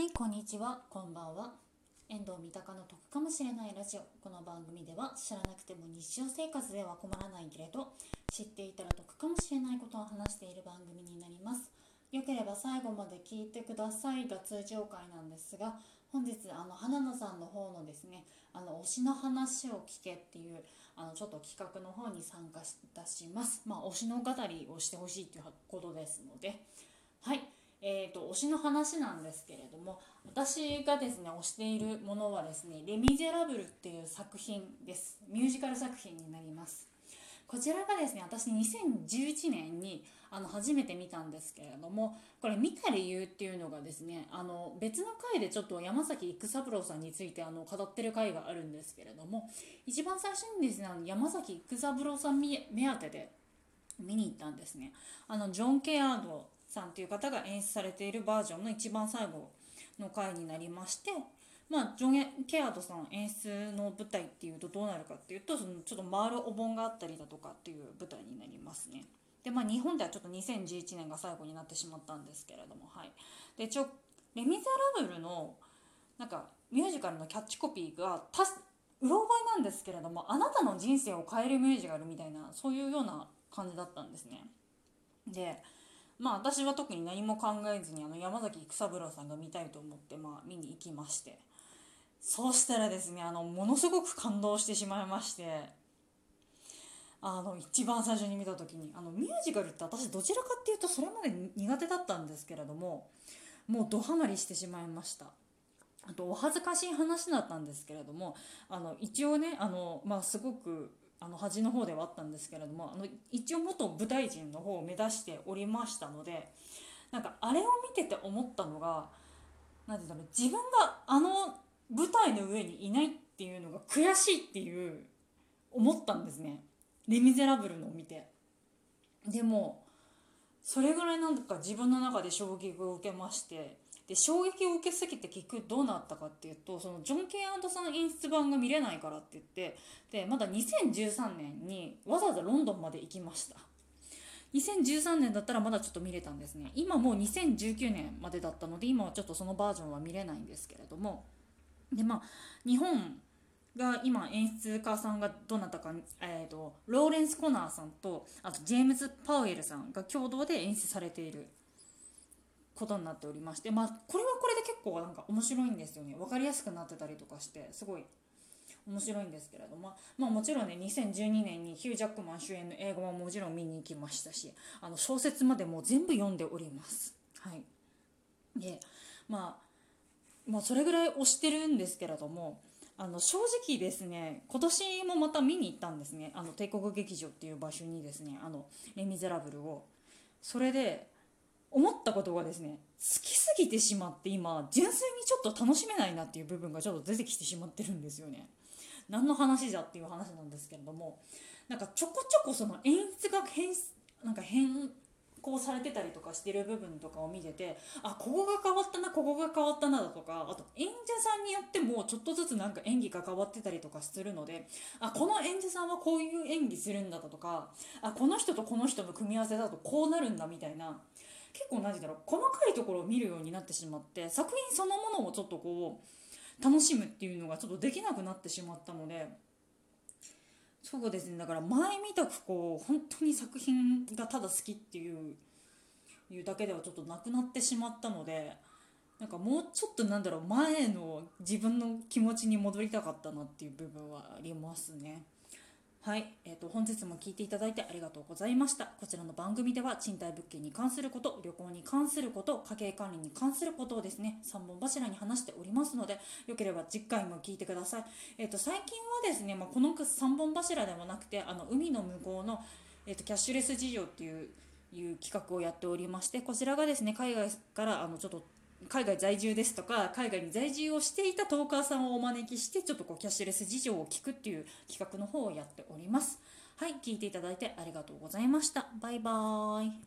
はいこんにちは。こんばんは。遠藤三鷹の得かもしれないラジオ。この番組では知らなくても日常生活では困らないけれど知っていたら得かもしれないことを話している番組になります。よければ最後まで聞いてくださいが通常回なんですが本日あの花野さんの方のですねあの推しの話を聞けっていうあのちょっと企画の方に参加いたします。まあ推しの語りをしてほしいということですので。はい。えーと、推しの話なんですけれども私がですね推しているものはですね「レ・ミゼラブル」っていう作品です。ミュージカル作品になります。こちらがですね私2011年にあの初めて見たんですけれどもこれ見た理由っていうのがですねあの別の回でちょっと山崎育三郎さんについてあの語ってる回があるんですけれども一番最初にですねあの山崎育三郎さん目当てで見に行ったんですね。あのジョン・ケアードさんという方が演出されているバージョンの一番最後の回になりましてまあ、ジョン・ケアードさん演出の舞台っていうとどうなるかっていうとそのちょっと回るお盆があったりだとかっていう舞台になりますね。でまあ日本ではちょっと2011年が最後になってしまったんですけれどもはい。でちょレ・ミゼラブルのなんかミュージカルのキャッチコピーがたうろ覚えなんですけれどもあなたの人生を変えるミュージカルみたいなそういうような感じだったんですね。でまあ私は特に何も考えずにあの山崎育三郎さんが見たいと思ってまあ見に行きまして。そうしたらですねあのものすごく感動してしまいまして。あの一番最初に見た時にあのミュージカルって私どちらかっていうとそれまで苦手だったんですけれどももうドハマりしてしまいました。あとお恥ずかしい話だったんですけれどもあの一応ねあの、まあ、すごくあの端の方ではあったんですけれどもあの一応元舞台人の方を目指しておりましたのでなんかあれを見てて思ったのが何て言うんだろう自分があの舞台の上にいないっていうのが悔しいっていう思ったんですね「レ・ミゼラブル」のを見て。でもそれぐらいなんか自分の中で衝撃を受けましてで衝撃を受けすぎて結局どうなったかっていうとそのジョン・ケアンドさん演出版が見れないからって言ってでまだ2013年にわざわざロンドンまで行きました。2013年だったらまだちょっと見れたんですね。今もう2019年までだったので今はちょっとそのバージョンは見れないんですけれども。でまあ日本が今演出家さんがどなたか、えーとローレンス・コナーさんとあとジェームズ・パウエルさんが共同で演出されていることになっておりましてまあこれはこれで結構なんか面白いんですよね分かりやすくなってたりとかしてすごい面白いんですけれども、まあ、もちろんね2012年にヒュー・ジャックマン主演の映画ももちろん見に行きましたしあの小説までも全部読んでおります。はい、で、まあ、まあそれぐらい推してるんですけれどもあの正直ですね今年もまた見に行ったんですねあの帝国劇場っていう場所にですね「あのレ・ミゼラブル」を。それで思ったことがですね好きすぎてしまって今純粋にちょっと楽しめないなっていう部分がちょっと出てきてしまってるんですよね。何の話じゃっていう話なんですけれどもなんかちょこちょこその演出が変なんか変更されてたりとかしてる部分とかを見ててあここが変わったなここが変わったなだとかあと演者さんによってもちょっとずつなんか演技が変わってたりとかするのであこの演者さんはこういう演技するんだとかあこの人とこの人の組み合わせだとこうなるんだみたいな結構何て言うんだろう細かいところを見るようになってしまって作品そのものをちょっとこう楽しむっていうのがちょっとできなくなってしまったのでそうですねだから前みたくこう本当に作品がただ好きっていういうだけではちょっとなくなってしまったのでなんかもうちょっとなんだろう前の自分の気持ちに戻りたかったなっていう部分はありますね。はい、えーと、本日も聞いていただいてありがとうございました。こちらの番組では賃貸物件に関すること旅行に関すること家計管理に関することをですね3本柱に話しておりますのでよければ次回も聞いてください、えーと、最近はですね、まあ、この3本柱ではなくてあの海の向こうの、えーと、キャッシュレス事情っていういう企画をやっておりましてこちらがですね海外からあのちょっと海外在住ですとか海外に在住をしていたトーカーさんをお招きしてちょっとこうキャッシュレス事情を聞くっていう企画の方をやっております。はい聞いていただいてありがとうございました。バイバーイ。